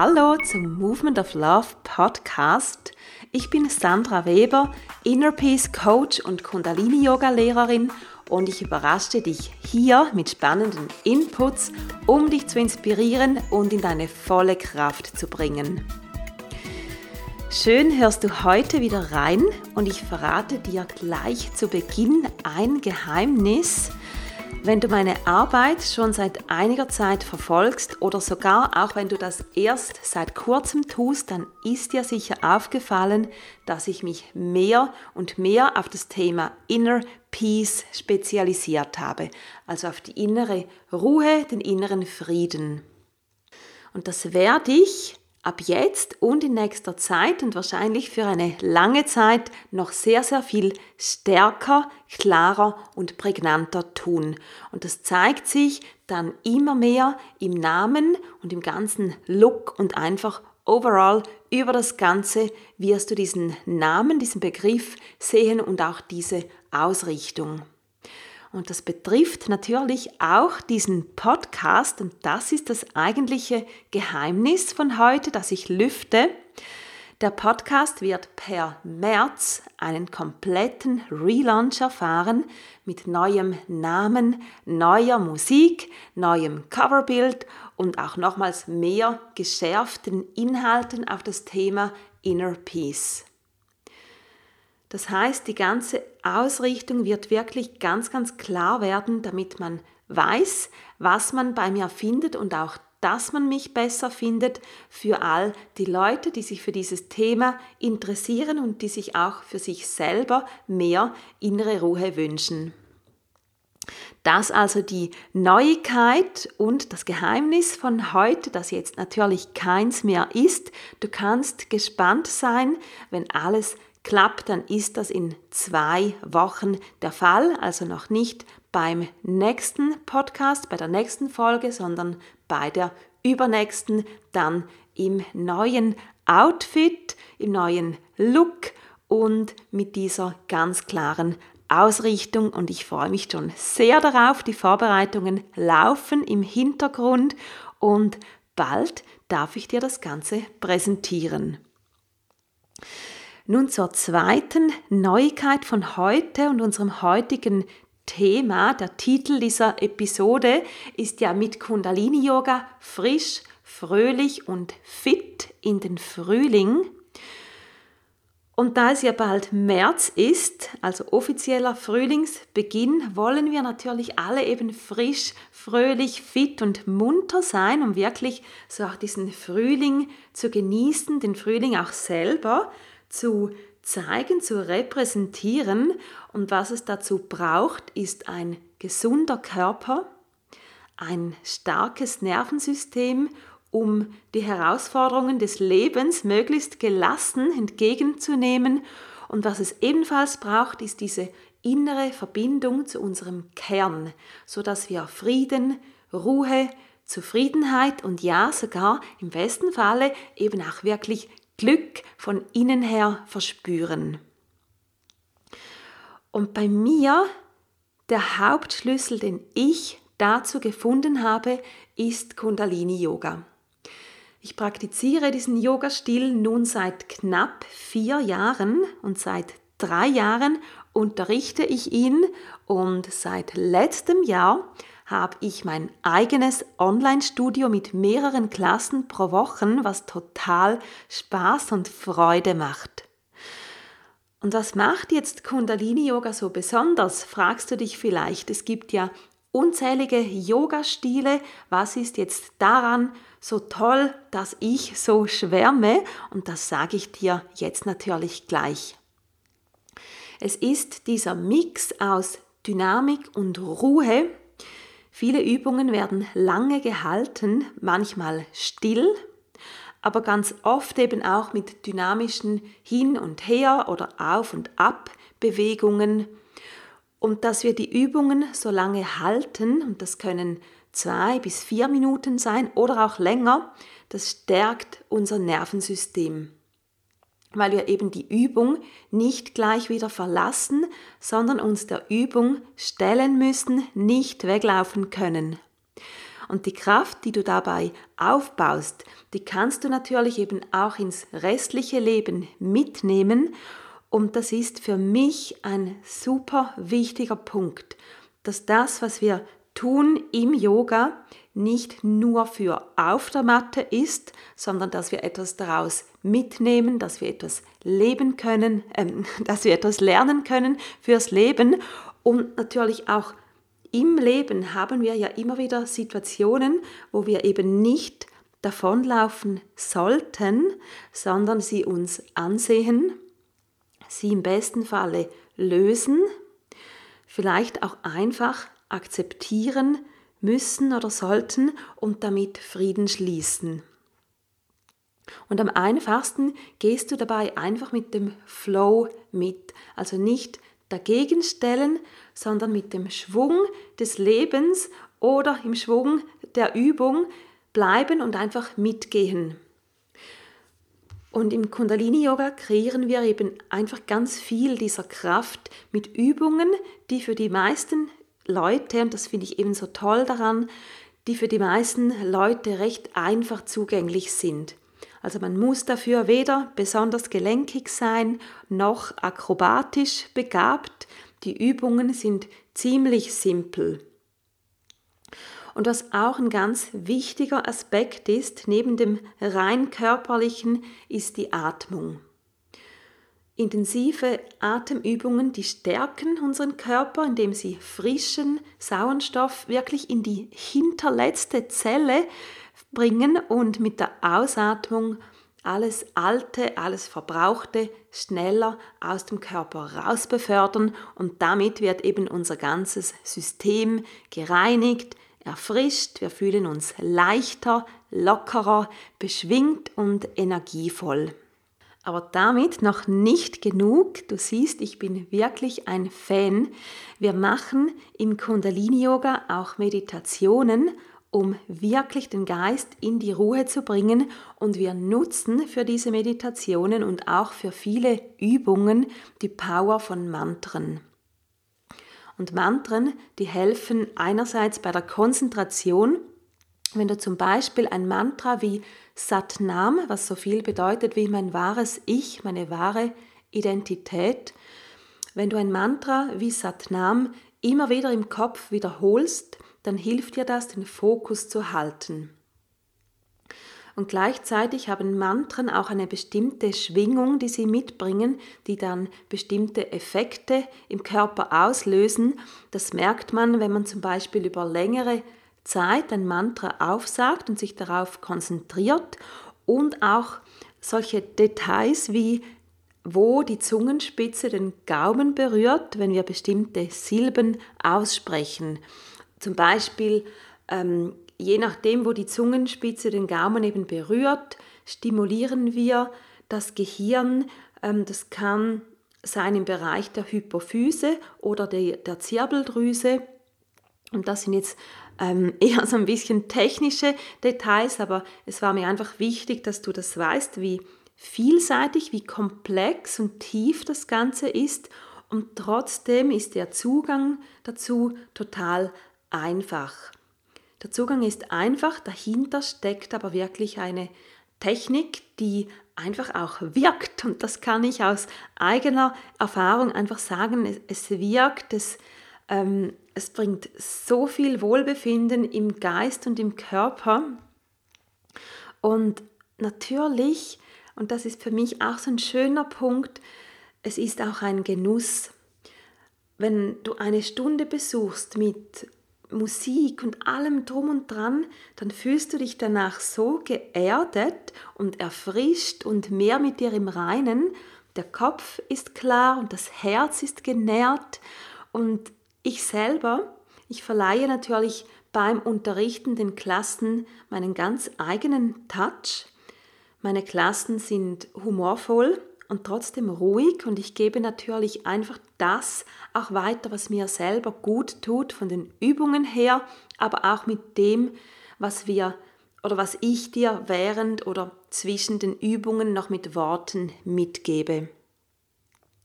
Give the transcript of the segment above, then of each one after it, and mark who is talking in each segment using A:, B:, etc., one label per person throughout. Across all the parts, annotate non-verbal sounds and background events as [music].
A: Hallo zum Movement of Love Podcast. Ich bin Sandra Weber, Inner Peace Coach und Kundalini Yoga Lehrerin und ich überrasche dich hier mit spannenden Inputs, um dich zu inspirieren und in deine volle Kraft zu bringen. Schön hörst du heute wieder rein und ich verrate dir gleich zu Beginn ein Geheimnis, wenn du meine Arbeit schon seit einiger Zeit verfolgst oder sogar auch wenn du das erst seit kurzem tust, dann ist dir sicher aufgefallen, dass ich mich mehr und mehr auf das Thema Inner Peace spezialisiert habe, also auf die innere Ruhe, den inneren Frieden. Und das werde ich ab jetzt und in nächster Zeit und wahrscheinlich für eine lange Zeit noch sehr, sehr viel stärker, klarer und prägnanter tun. Und das zeigt sich dann immer mehr im Namen und im ganzen Look und einfach overall über das Ganze wirst du diesen Namen, diesen Begriff sehen und auch diese Ausrichtung. Und das betrifft natürlich auch diesen Podcast und das ist das eigentliche Geheimnis von heute, das ich lüfte. Der Podcast wird per März einen kompletten Relaunch erfahren mit neuem Namen, neuer Musik, neuem Coverbild und auch nochmals mehr geschärften Inhalten auf das Thema Inner Peace. Das heißt, die ganze Ausrichtung wird wirklich ganz, ganz klar werden, damit man weiß, was man bei mir findet und auch, dass man mich besser findet für all die Leute, die sich für dieses Thema interessieren und die sich auch für sich selber mehr innere Ruhe wünschen. Das also die Neuigkeit und das Geheimnis von heute, das jetzt natürlich keins mehr ist. Du kannst gespannt sein, wenn alles klappt, dann ist das in zwei Wochen der Fall, also noch nicht beim nächsten Podcast, bei der nächsten Folge, sondern bei der übernächsten, dann im neuen Outfit, im neuen Look und mit dieser ganz klaren Ausrichtung und ich freue mich schon sehr darauf. Die Vorbereitungen laufen im Hintergrund und bald darf ich dir das Ganze präsentieren. Nun zur zweiten Neuigkeit von heute und unserem heutigen Thema. Der Titel dieser Episode ist ja mit Kundalini Yoga frisch, fröhlich und fit in den Frühling. Und da es ja bald März ist, also offizieller Frühlingsbeginn, wollen wir natürlich alle eben frisch, fröhlich, fit und munter sein, um wirklich so auch diesen Frühling zu genießen, den Frühling auch selber zu zeigen, zu repräsentieren. Und was es dazu braucht, ist ein gesunder Körper, ein starkes Nervensystem, um die Herausforderungen des Lebens möglichst gelassen entgegenzunehmen. Und was es ebenfalls braucht, ist diese innere Verbindung zu unserem Kern, so dass wir Frieden, Ruhe, Zufriedenheit und ja sogar im besten Falle eben auch wirklich Glück von innen her verspüren. Und bei mir, der Hauptschlüssel, den ich dazu gefunden habe, ist Kundalini Yoga. Ich praktiziere diesen Yoga-Stil nun seit knapp vier Jahren und seit drei Jahren unterrichte ich ihn und seit letztem Jahr habe ich mein eigenes Online-Studio mit mehreren Klassen pro Woche, was total Spaß und Freude macht. Und was macht jetzt Kundalini Yoga so besonders, fragst du dich vielleicht. Es gibt ja unzählige Yoga-Stile. Was ist jetzt daran so toll, dass ich so schwärme? Und das sage ich dir jetzt natürlich gleich. Es ist dieser Mix aus Dynamik und Ruhe, Viele Übungen werden lange gehalten, manchmal still, aber ganz oft eben auch mit dynamischen Hin und Her oder Auf und Ab Bewegungen. Und dass wir die Übungen so lange halten, und das können zwei bis vier Minuten sein oder auch länger, das stärkt unser Nervensystem weil wir eben die Übung nicht gleich wieder verlassen, sondern uns der Übung stellen müssen, nicht weglaufen können. Und die Kraft, die du dabei aufbaust, die kannst du natürlich eben auch ins restliche Leben mitnehmen. Und das ist für mich ein super wichtiger Punkt, dass das, was wir tun im Yoga, nicht nur für auf der Matte ist, sondern dass wir etwas daraus mitnehmen, dass wir etwas leben können, äh, [laughs] dass wir etwas lernen können fürs Leben und natürlich auch im Leben haben wir ja immer wieder Situationen, wo wir eben nicht davonlaufen sollten, sondern sie uns ansehen, sie im besten Falle lösen, vielleicht auch einfach akzeptieren müssen oder sollten und damit Frieden schließen. Und am einfachsten gehst du dabei einfach mit dem Flow mit, also nicht dagegen stellen, sondern mit dem Schwung des Lebens oder im Schwung der Übung bleiben und einfach mitgehen. Und im Kundalini-Yoga kreieren wir eben einfach ganz viel dieser Kraft mit Übungen, die für die meisten Leute, und das finde ich eben so toll daran, die für die meisten Leute recht einfach zugänglich sind. Also man muss dafür weder besonders gelenkig sein noch akrobatisch begabt. Die Übungen sind ziemlich simpel. Und was auch ein ganz wichtiger Aspekt ist, neben dem rein körperlichen, ist die Atmung. Intensive Atemübungen, die stärken unseren Körper, indem sie frischen Sauerstoff wirklich in die hinterletzte Zelle bringen und mit der Ausatmung alles Alte, alles Verbrauchte schneller aus dem Körper raus befördern und damit wird eben unser ganzes System gereinigt, erfrischt, wir fühlen uns leichter, lockerer, beschwingt und energievoll. Aber damit noch nicht genug. Du siehst, ich bin wirklich ein Fan. Wir machen im Kundalini Yoga auch Meditationen um wirklich den Geist in die Ruhe zu bringen. Und wir nutzen für diese Meditationen und auch für viele Übungen die Power von Mantren. Und Mantren, die helfen einerseits bei der Konzentration, wenn du zum Beispiel ein Mantra wie Satnam, was so viel bedeutet wie mein wahres Ich, meine wahre Identität, wenn du ein Mantra wie Satnam immer wieder im Kopf wiederholst, dann hilft dir das, den Fokus zu halten. Und gleichzeitig haben Mantren auch eine bestimmte Schwingung, die sie mitbringen, die dann bestimmte Effekte im Körper auslösen. Das merkt man, wenn man zum Beispiel über längere Zeit ein Mantra aufsagt und sich darauf konzentriert und auch solche Details wie wo die Zungenspitze den Gaumen berührt, wenn wir bestimmte Silben aussprechen. Zum Beispiel, ähm, je nachdem, wo die Zungenspitze den Gaumen eben berührt, stimulieren wir das Gehirn. Ähm, das kann sein im Bereich der Hypophyse oder der, der Zirbeldrüse. Und das sind jetzt ähm, [laughs] eher so ein bisschen technische Details, aber es war mir einfach wichtig, dass du das weißt, wie vielseitig, wie komplex und tief das Ganze ist. Und trotzdem ist der Zugang dazu total einfach. Der Zugang ist einfach, dahinter steckt aber wirklich eine Technik, die einfach auch wirkt. Und das kann ich aus eigener Erfahrung einfach sagen. Es, es wirkt, es, ähm, es bringt so viel Wohlbefinden im Geist und im Körper. Und natürlich, und das ist für mich auch so ein schöner Punkt, es ist auch ein Genuss. Wenn du eine Stunde besuchst mit Musik und allem drum und dran, dann fühlst du dich danach so geerdet und erfrischt und mehr mit dir im Reinen. Der Kopf ist klar und das Herz ist genährt und ich selber, ich verleihe natürlich beim Unterrichten den Klassen meinen ganz eigenen Touch. Meine Klassen sind humorvoll, und trotzdem ruhig und ich gebe natürlich einfach das auch weiter, was mir selber gut tut von den Übungen her, aber auch mit dem, was wir oder was ich dir während oder zwischen den Übungen noch mit Worten mitgebe.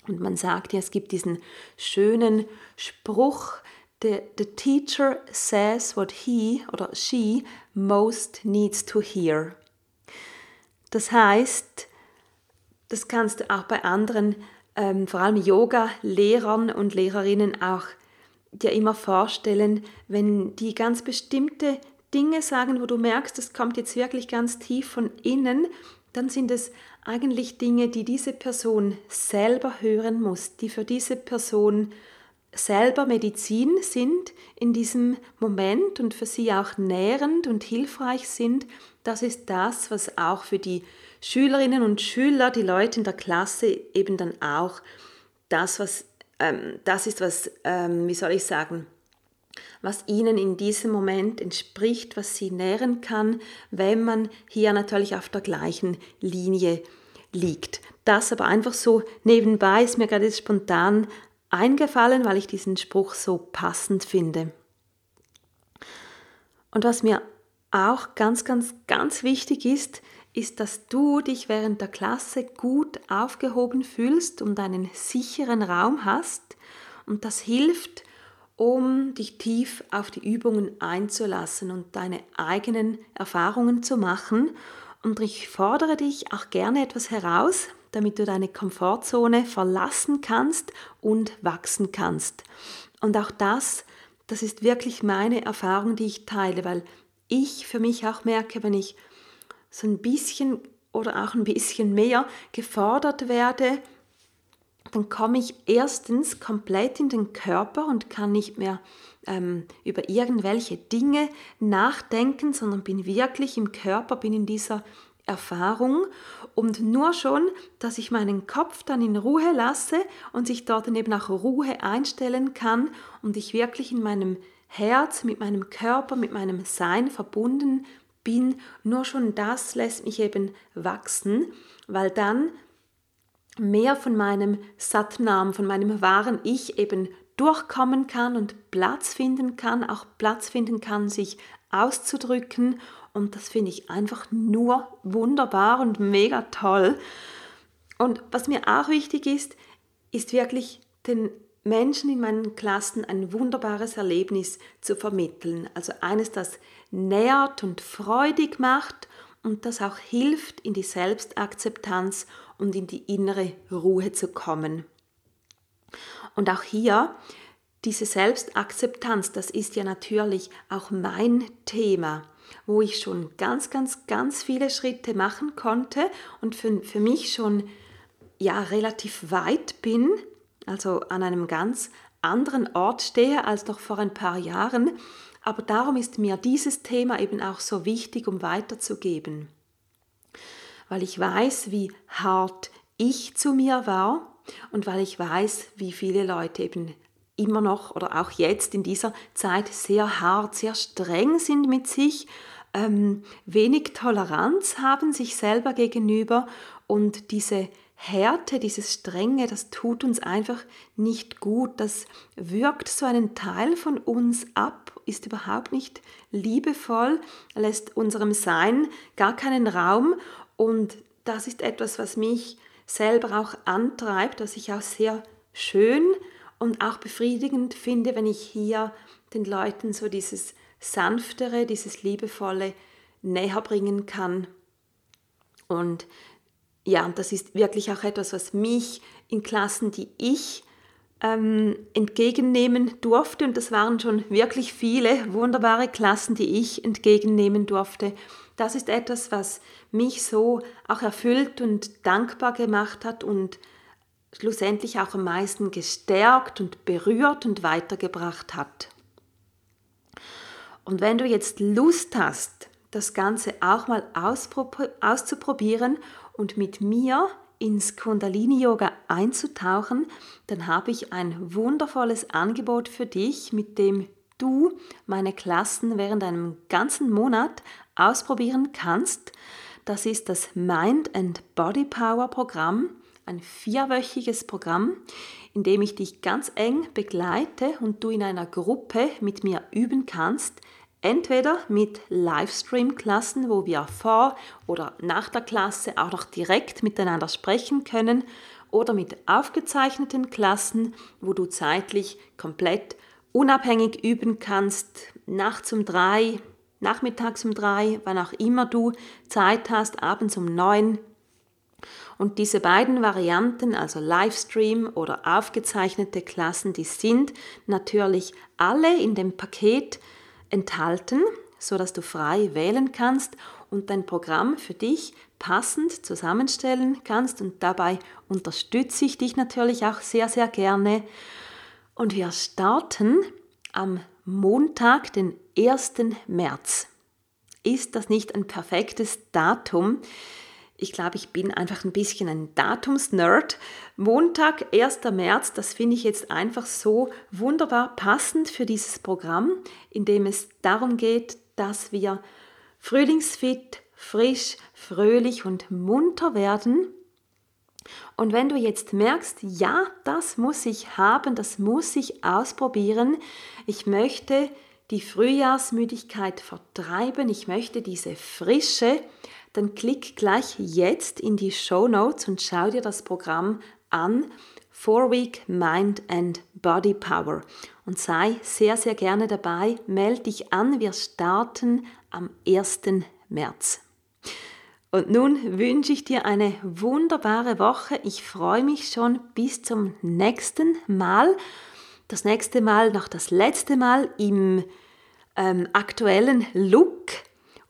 A: Und man sagt ja, es gibt diesen schönen Spruch, the, the teacher says what he oder she most needs to hear. Das heißt, das kannst du auch bei anderen, ähm, vor allem Yoga-Lehrern und Lehrerinnen auch dir immer vorstellen, wenn die ganz bestimmte Dinge sagen, wo du merkst, das kommt jetzt wirklich ganz tief von innen, dann sind es eigentlich Dinge, die diese Person selber hören muss, die für diese Person selber Medizin sind in diesem Moment und für sie auch nährend und hilfreich sind. Das ist das, was auch für die Schülerinnen und Schüler, die Leute in der Klasse eben dann auch das, was ähm, das ist, was, ähm, wie soll ich sagen, was ihnen in diesem Moment entspricht, was sie nähren kann, wenn man hier natürlich auf der gleichen Linie liegt. Das aber einfach so nebenbei ist mir gerade spontan eingefallen, weil ich diesen Spruch so passend finde. Und was mir auch ganz, ganz, ganz wichtig ist, ist, dass du dich während der Klasse gut aufgehoben fühlst und einen sicheren Raum hast. Und das hilft, um dich tief auf die Übungen einzulassen und deine eigenen Erfahrungen zu machen. Und ich fordere dich auch gerne etwas heraus, damit du deine Komfortzone verlassen kannst und wachsen kannst. Und auch das, das ist wirklich meine Erfahrung, die ich teile, weil ich für mich auch merke, wenn ich so ein bisschen oder auch ein bisschen mehr gefordert werde, dann komme ich erstens komplett in den Körper und kann nicht mehr ähm, über irgendwelche Dinge nachdenken, sondern bin wirklich im Körper, bin in dieser Erfahrung und nur schon, dass ich meinen Kopf dann in Ruhe lasse und sich dort eben auch Ruhe einstellen kann und ich wirklich in meinem Herz, mit meinem Körper, mit meinem Sein verbunden bin, nur schon das lässt mich eben wachsen, weil dann mehr von meinem Satnam, von meinem wahren Ich eben durchkommen kann und Platz finden kann, auch Platz finden kann, sich auszudrücken. Und das finde ich einfach nur wunderbar und mega toll. Und was mir auch wichtig ist, ist wirklich den Menschen in meinen Klassen ein wunderbares Erlebnis zu vermitteln. Also eines, das nährt und freudig macht und das auch hilft, in die Selbstakzeptanz und in die innere Ruhe zu kommen. Und auch hier, diese Selbstakzeptanz, das ist ja natürlich auch mein Thema, wo ich schon ganz, ganz, ganz viele Schritte machen konnte und für, für mich schon ja relativ weit bin, also an einem ganz anderen Ort stehe als noch vor ein paar Jahren. Aber darum ist mir dieses Thema eben auch so wichtig, um weiterzugeben. Weil ich weiß, wie hart ich zu mir war und weil ich weiß, wie viele Leute eben immer noch oder auch jetzt in dieser Zeit sehr hart, sehr streng sind mit sich, ähm, wenig Toleranz haben sich selber gegenüber und diese Härte, dieses Strenge, das tut uns einfach nicht gut. Das wirkt so einen Teil von uns ab, ist überhaupt nicht liebevoll, lässt unserem Sein gar keinen Raum und das ist etwas, was mich selber auch antreibt, was ich auch sehr schön und auch befriedigend finde, wenn ich hier den Leuten so dieses sanftere, dieses liebevolle näher bringen kann. Und ja, das ist wirklich auch etwas, was mich in Klassen, die ich ähm, entgegennehmen durfte, und das waren schon wirklich viele wunderbare Klassen, die ich entgegennehmen durfte, das ist etwas, was mich so auch erfüllt und dankbar gemacht hat und schlussendlich auch am meisten gestärkt und berührt und weitergebracht hat. Und wenn du jetzt Lust hast, das Ganze auch mal auszuprobieren und mit mir ins Kundalini-Yoga einzutauchen, dann habe ich ein wundervolles Angebot für dich, mit dem du meine Klassen während einem ganzen Monat ausprobieren kannst. Das ist das Mind and Body Power Programm, ein vierwöchiges Programm, in dem ich dich ganz eng begleite und du in einer Gruppe mit mir üben kannst, Entweder mit Livestream-Klassen, wo wir vor oder nach der Klasse auch noch direkt miteinander sprechen können, oder mit aufgezeichneten Klassen, wo du zeitlich komplett unabhängig üben kannst, nachts um drei, nachmittags um drei, wann auch immer du Zeit hast, abends um neun. Und diese beiden Varianten, also Livestream oder aufgezeichnete Klassen, die sind natürlich alle in dem Paket enthalten, so dass du frei wählen kannst und dein Programm für dich passend zusammenstellen kannst. Und dabei unterstütze ich dich natürlich auch sehr, sehr gerne. Und wir starten am Montag, den 1. März. Ist das nicht ein perfektes Datum? Ich glaube, ich bin einfach ein bisschen ein Datumsnerd. Montag, 1. März, das finde ich jetzt einfach so wunderbar passend für dieses Programm, in dem es darum geht, dass wir frühlingsfit, frisch, fröhlich und munter werden. Und wenn du jetzt merkst, ja, das muss ich haben, das muss ich ausprobieren, ich möchte die Frühjahrsmüdigkeit vertreiben, ich möchte diese Frische, dann klick gleich jetzt in die Show Notes und schau dir das Programm an. Four Week Mind and Body Power. Und sei sehr, sehr gerne dabei. Meld dich an. Wir starten am 1. März. Und nun wünsche ich dir eine wunderbare Woche. Ich freue mich schon bis zum nächsten Mal. Das nächste Mal noch das letzte Mal im ähm, aktuellen Look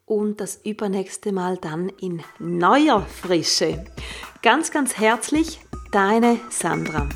A: und das übernächste Mal dann in neuer Frische. Ganz, ganz herzlich, deine Sandra.